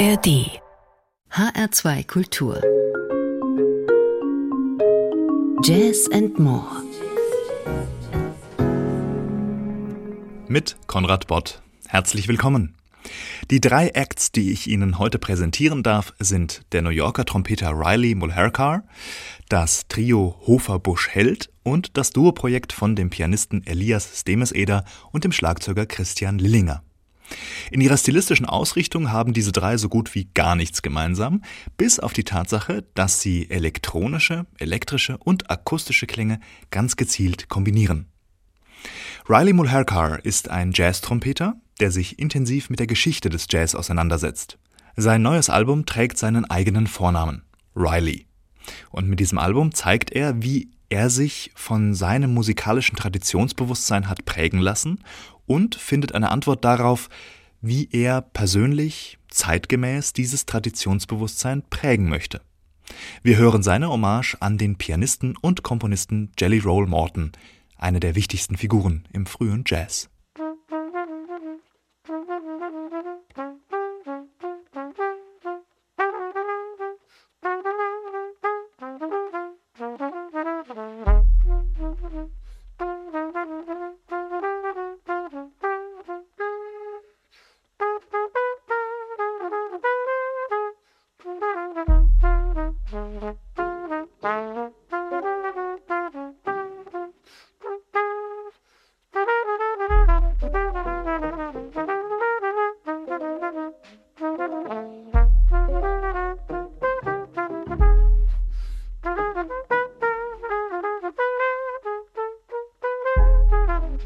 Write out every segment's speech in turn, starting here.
ARD HR2 Kultur Jazz and More Mit Konrad Bott. Herzlich willkommen. Die drei Acts, die ich Ihnen heute präsentieren darf, sind der New Yorker Trompeter Riley Mulherkar, das Trio Hofer-Busch-Held und das Duoprojekt von dem Pianisten Elias Stemeseder und dem Schlagzeuger Christian Lillinger. In ihrer stilistischen Ausrichtung haben diese drei so gut wie gar nichts gemeinsam, bis auf die Tatsache, dass sie elektronische, elektrische und akustische Klänge ganz gezielt kombinieren. Riley Mulherkar ist ein Jazz-Trompeter, der sich intensiv mit der Geschichte des Jazz auseinandersetzt. Sein neues Album trägt seinen eigenen Vornamen, Riley. Und mit diesem Album zeigt er, wie er sich von seinem musikalischen Traditionsbewusstsein hat prägen lassen und findet eine Antwort darauf, wie er persönlich zeitgemäß dieses Traditionsbewusstsein prägen möchte. Wir hören seine Hommage an den Pianisten und Komponisten Jelly Roll Morton, eine der wichtigsten Figuren im frühen Jazz.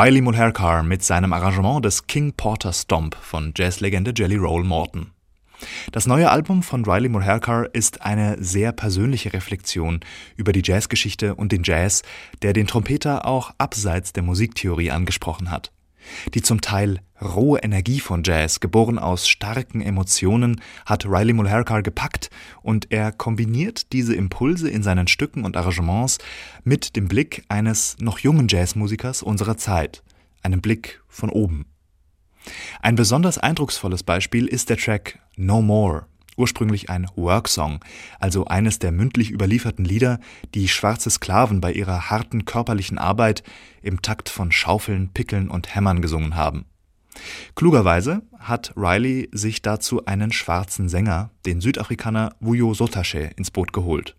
Riley Mulherkar mit seinem Arrangement des King Porter Stomp von Jazzlegende Jelly Roll Morton. Das neue Album von Riley Mulherkar ist eine sehr persönliche Reflexion über die Jazzgeschichte und den Jazz, der den Trompeter auch abseits der Musiktheorie angesprochen hat. Die zum Teil rohe Energie von Jazz, geboren aus starken Emotionen, hat Riley Mulherkar gepackt und er kombiniert diese Impulse in seinen Stücken und Arrangements mit dem Blick eines noch jungen Jazzmusikers unserer Zeit, einem Blick von oben. Ein besonders eindrucksvolles Beispiel ist der Track No More, ursprünglich ein Worksong, also eines der mündlich überlieferten Lieder, die schwarze Sklaven bei ihrer harten körperlichen Arbeit im Takt von Schaufeln, Pickeln und Hämmern gesungen haben. Klugerweise hat Riley sich dazu einen schwarzen Sänger, den Südafrikaner Wuyo Sotashe, ins Boot geholt.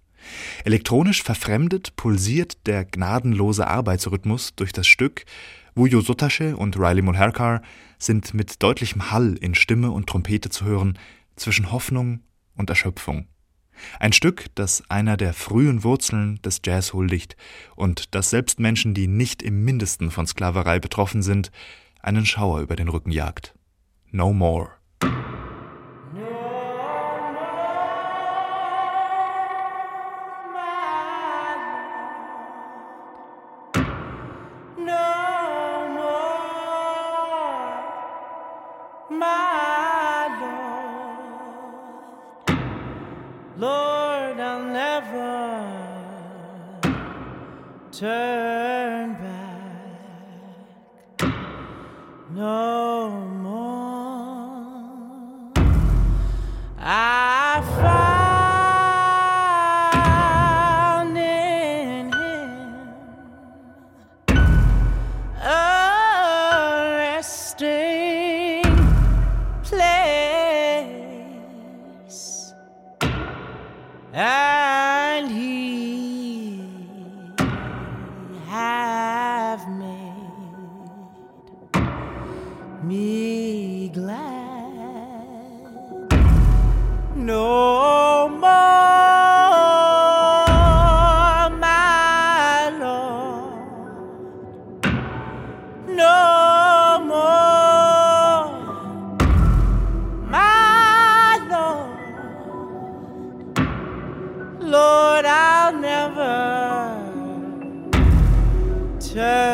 Elektronisch verfremdet pulsiert der gnadenlose Arbeitsrhythmus durch das Stück. Wuyo Sotashe und Riley Mulherkar sind mit deutlichem Hall in Stimme und Trompete zu hören, zwischen Hoffnung und Erschöpfung. Ein Stück, das einer der frühen Wurzeln des Jazz huldigt und das selbst Menschen, die nicht im mindesten von Sklaverei betroffen sind, einen Schauer über den Rücken jagt. No more. Turn back no more. Yeah.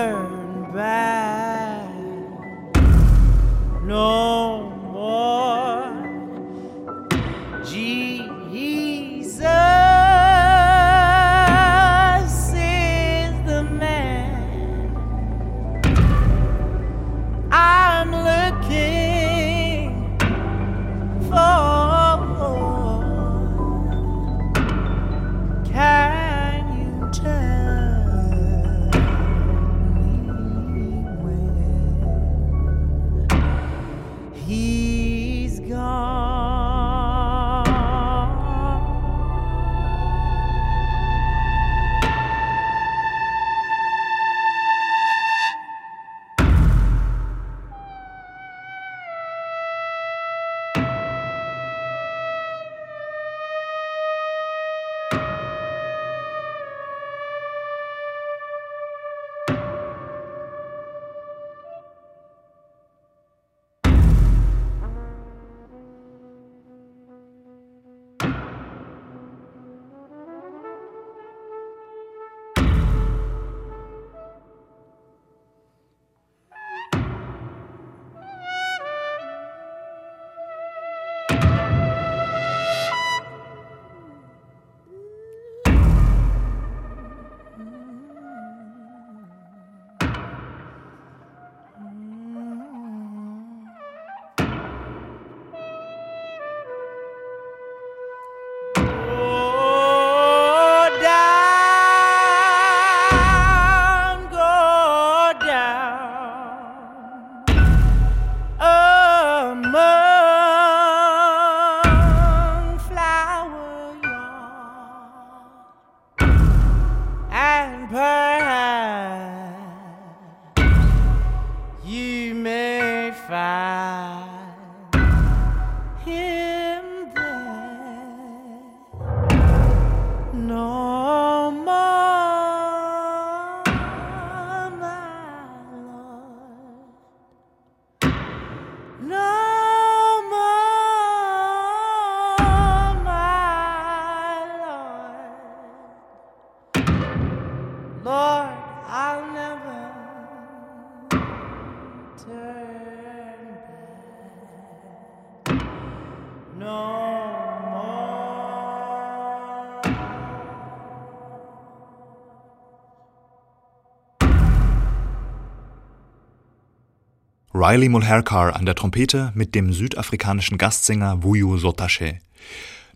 Riley Mulherkar an der Trompete mit dem südafrikanischen Gastsänger Wuyu Sotashe.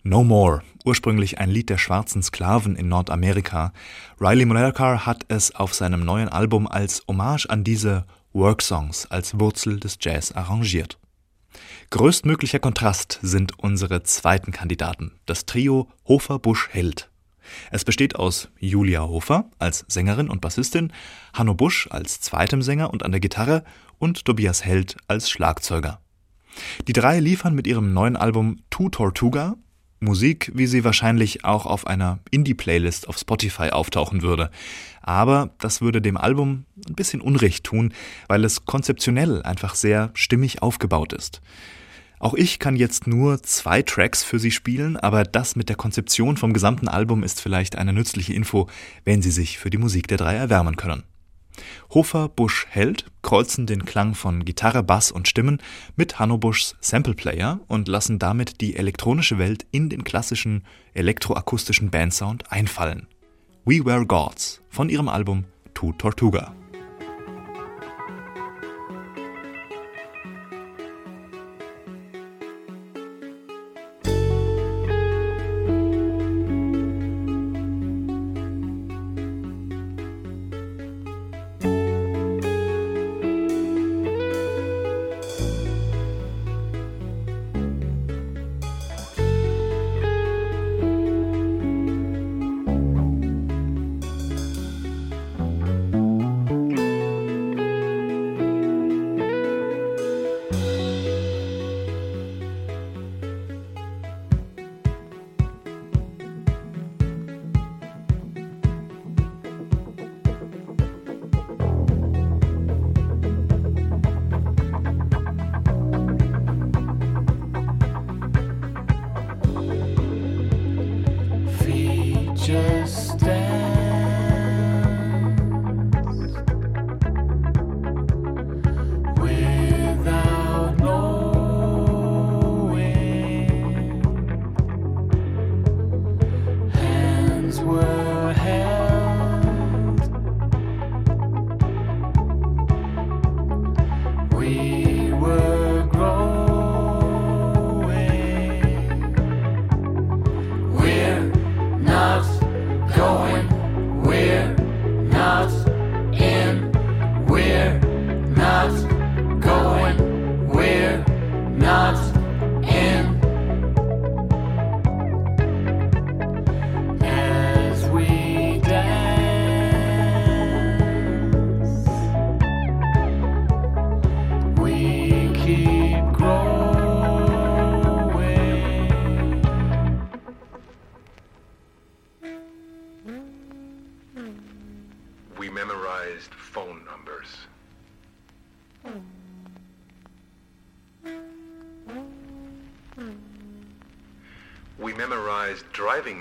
No More, ursprünglich ein Lied der schwarzen Sklaven in Nordamerika. Riley Mulherkar hat es auf seinem neuen Album als Hommage an diese Worksongs als Wurzel des Jazz arrangiert. Größtmöglicher Kontrast sind unsere zweiten Kandidaten, das Trio Hofer-Busch-Held. Es besteht aus Julia Hofer als Sängerin und Bassistin, Hanno Busch als zweitem Sänger und an der Gitarre und Tobias Held als Schlagzeuger. Die drei liefern mit ihrem neuen Album Tu Tortuga Musik, wie sie wahrscheinlich auch auf einer Indie-Playlist auf Spotify auftauchen würde. Aber das würde dem Album ein bisschen Unrecht tun, weil es konzeptionell einfach sehr stimmig aufgebaut ist. Auch ich kann jetzt nur zwei Tracks für Sie spielen, aber das mit der Konzeption vom gesamten Album ist vielleicht eine nützliche Info, wenn Sie sich für die Musik der drei erwärmen können. Hofer, Busch, Held kreuzen den Klang von Gitarre, Bass und Stimmen mit Hanno Buschs Sampleplayer und lassen damit die elektronische Welt in den klassischen elektroakustischen Bandsound einfallen. We Were Gods von ihrem Album Tu Tortuga.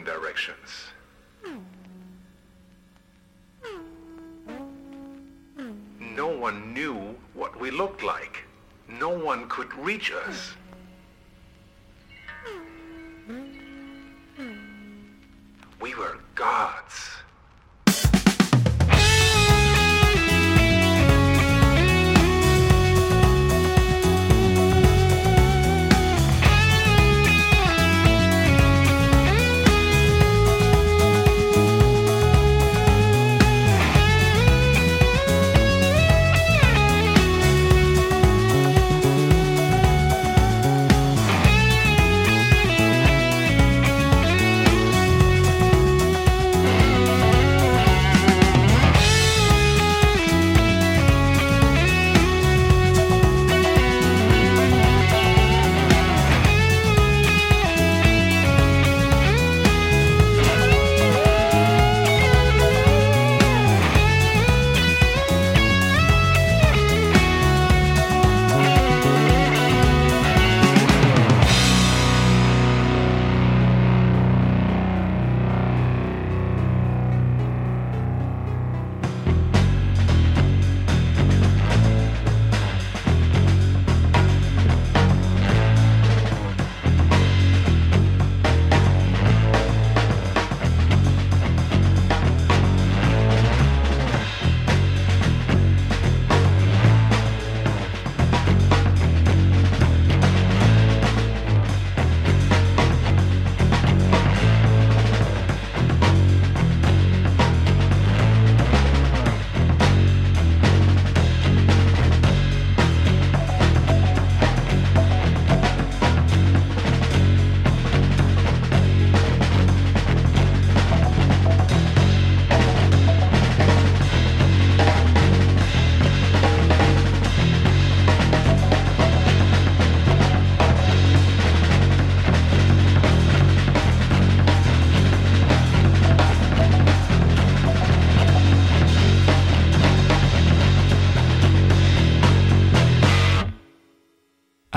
Directions. No one knew what we looked like. No one could reach us.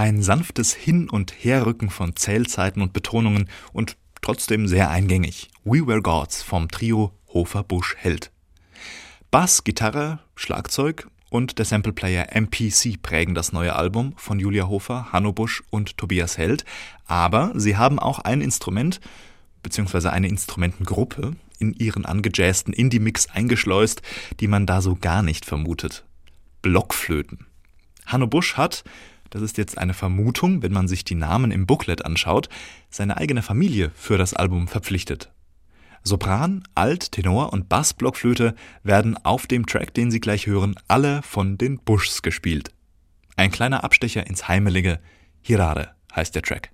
Ein sanftes Hin- und Herrücken von Zählzeiten und Betonungen und trotzdem sehr eingängig. We Were Gods vom Trio Hofer Busch Held. Bass, Gitarre, Schlagzeug und der Sampleplayer MPC prägen das neue Album von Julia Hofer, Hanno Busch und Tobias Held, aber sie haben auch ein Instrument bzw. eine Instrumentengruppe in ihren angejazzten Indie-Mix eingeschleust, die man da so gar nicht vermutet. Blockflöten. Hanno Busch hat, das ist jetzt eine Vermutung, wenn man sich die Namen im Booklet anschaut, seine eigene Familie für das Album verpflichtet. Sopran, Alt, Tenor und Bassblockflöte werden auf dem Track, den Sie gleich hören, alle von den Buschs gespielt. Ein kleiner Abstecher ins Heimelige. Hirare heißt der Track.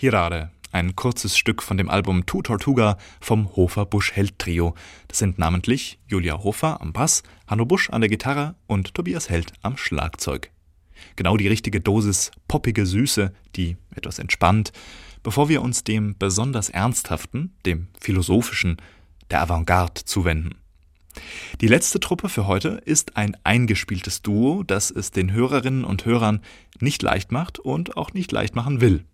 Hirare, ein kurzes Stück von dem Album Tu Tortuga vom Hofer Busch Held Trio. Das sind namentlich Julia Hofer am Bass, Hanno Busch an der Gitarre und Tobias Held am Schlagzeug. Genau die richtige Dosis poppige Süße, die etwas entspannt, bevor wir uns dem besonders Ernsthaften, dem Philosophischen, der Avantgarde zuwenden. Die letzte Truppe für heute ist ein eingespieltes Duo, das es den Hörerinnen und Hörern nicht leicht macht und auch nicht leicht machen will.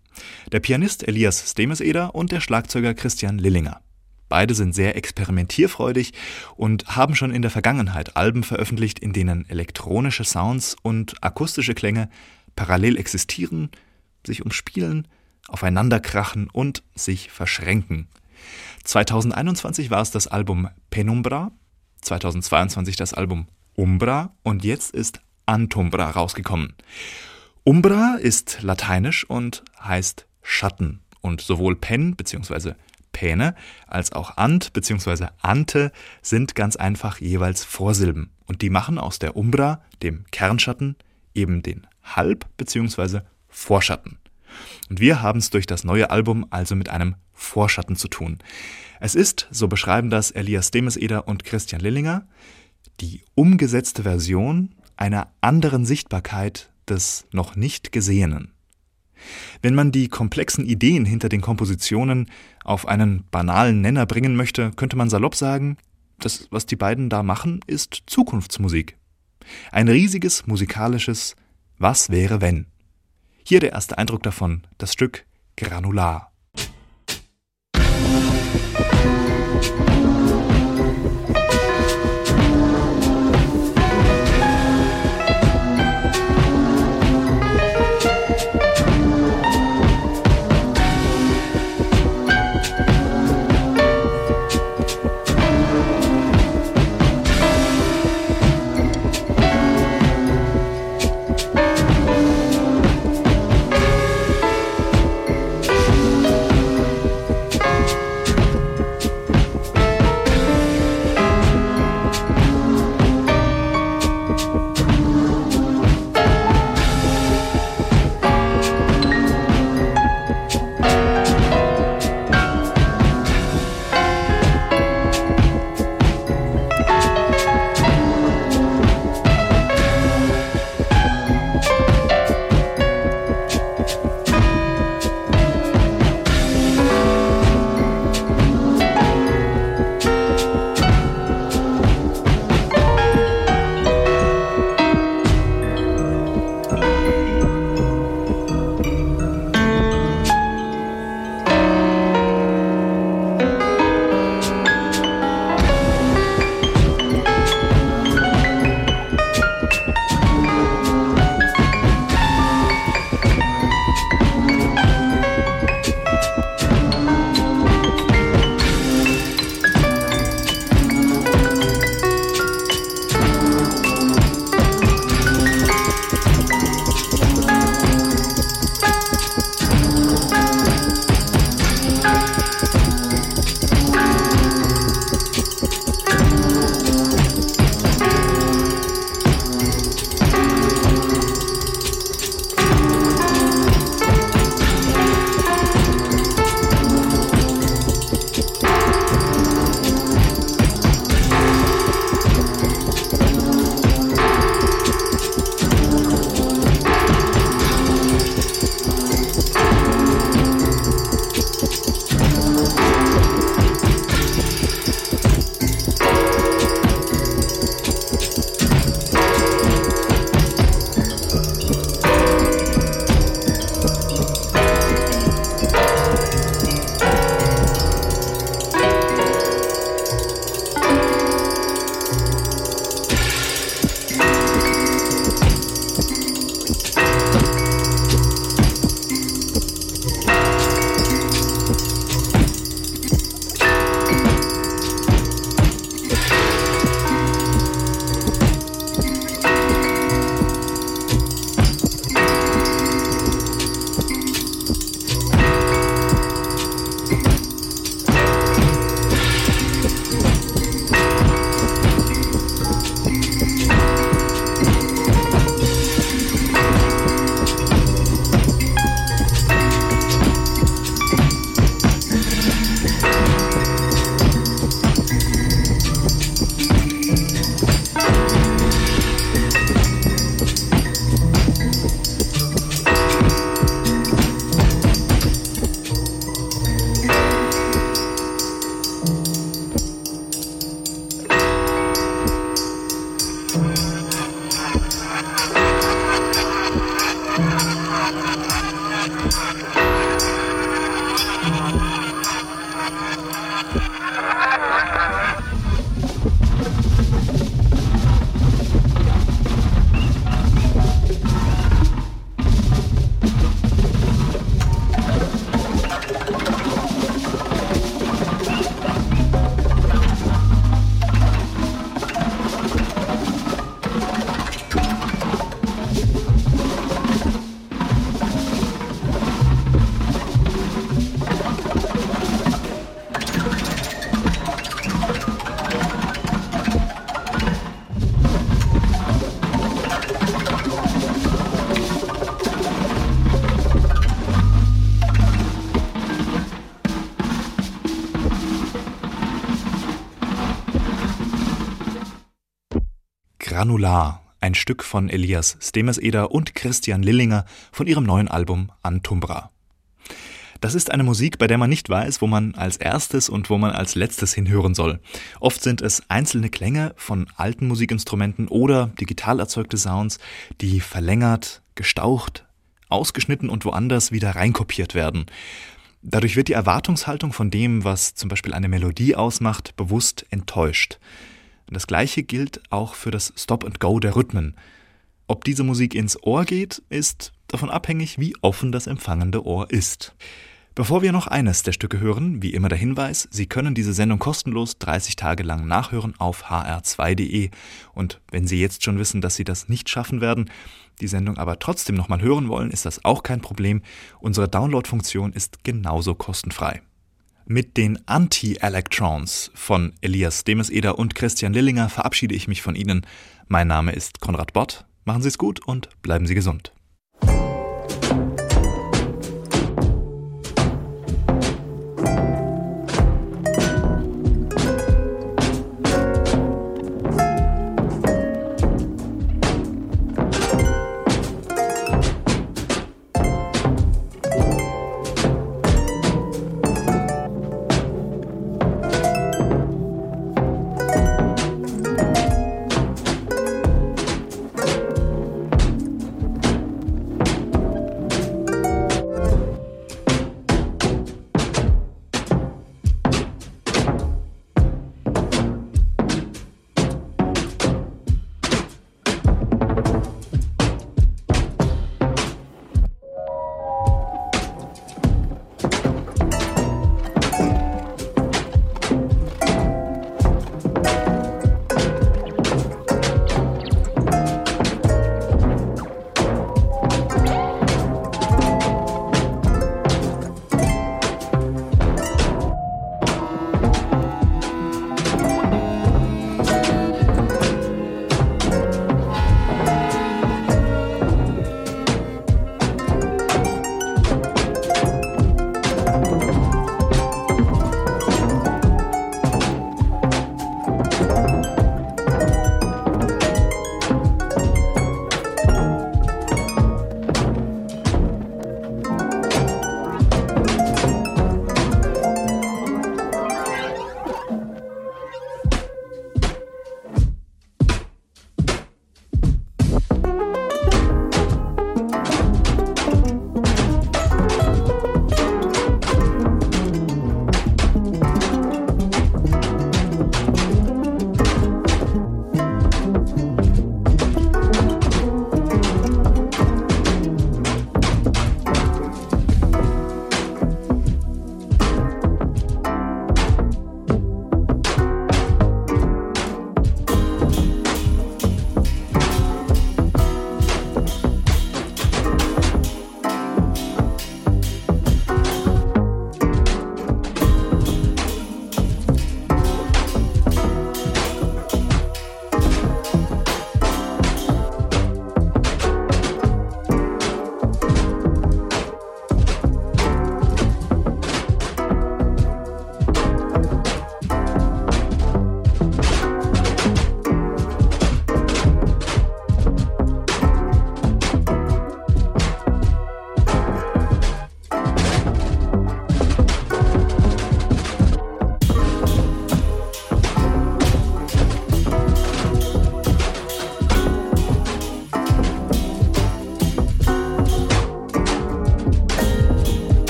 Der Pianist Elias Stemeseder und der Schlagzeuger Christian Lillinger. Beide sind sehr experimentierfreudig und haben schon in der Vergangenheit Alben veröffentlicht, in denen elektronische Sounds und akustische Klänge parallel existieren, sich umspielen, aufeinanderkrachen und sich verschränken. 2021 war es das Album Penumbra, 2022 das Album Umbra und jetzt ist Antumbra rausgekommen. Umbra ist lateinisch und heißt Schatten und sowohl Pen bzw. Päne als auch Ant bzw. Ante sind ganz einfach jeweils Vorsilben und die machen aus der Umbra, dem Kernschatten, eben den Halb- bzw. Vorschatten. Und wir haben es durch das neue Album also mit einem Vorschatten zu tun. Es ist, so beschreiben das Elias Demeseder und Christian Lillinger, die umgesetzte Version einer anderen Sichtbarkeit des noch nicht Gesehenen. Wenn man die komplexen Ideen hinter den Kompositionen auf einen banalen Nenner bringen möchte, könnte man salopp sagen, das, was die beiden da machen, ist Zukunftsmusik. Ein riesiges musikalisches Was wäre wenn. Hier der erste Eindruck davon, das Stück Granular. Granular, ein Stück von Elias Stemeseder und Christian Lillinger von ihrem neuen Album Antumbra. Das ist eine Musik, bei der man nicht weiß, wo man als erstes und wo man als letztes hinhören soll. Oft sind es einzelne Klänge von alten Musikinstrumenten oder digital erzeugte Sounds, die verlängert, gestaucht, ausgeschnitten und woanders wieder reinkopiert werden. Dadurch wird die Erwartungshaltung von dem, was zum Beispiel eine Melodie ausmacht, bewusst enttäuscht. Das gleiche gilt auch für das Stop and Go der Rhythmen. Ob diese Musik ins Ohr geht, ist davon abhängig, wie offen das empfangende Ohr ist. Bevor wir noch eines der Stücke hören, wie immer der Hinweis, Sie können diese Sendung kostenlos 30 Tage lang nachhören auf hr2.de. Und wenn Sie jetzt schon wissen, dass Sie das nicht schaffen werden, die Sendung aber trotzdem nochmal hören wollen, ist das auch kein Problem. Unsere Download-Funktion ist genauso kostenfrei. Mit den Anti-Electrons von Elias Demeseder und Christian Lillinger verabschiede ich mich von Ihnen. Mein Name ist Konrad Bott. Machen Sie es gut und bleiben Sie gesund.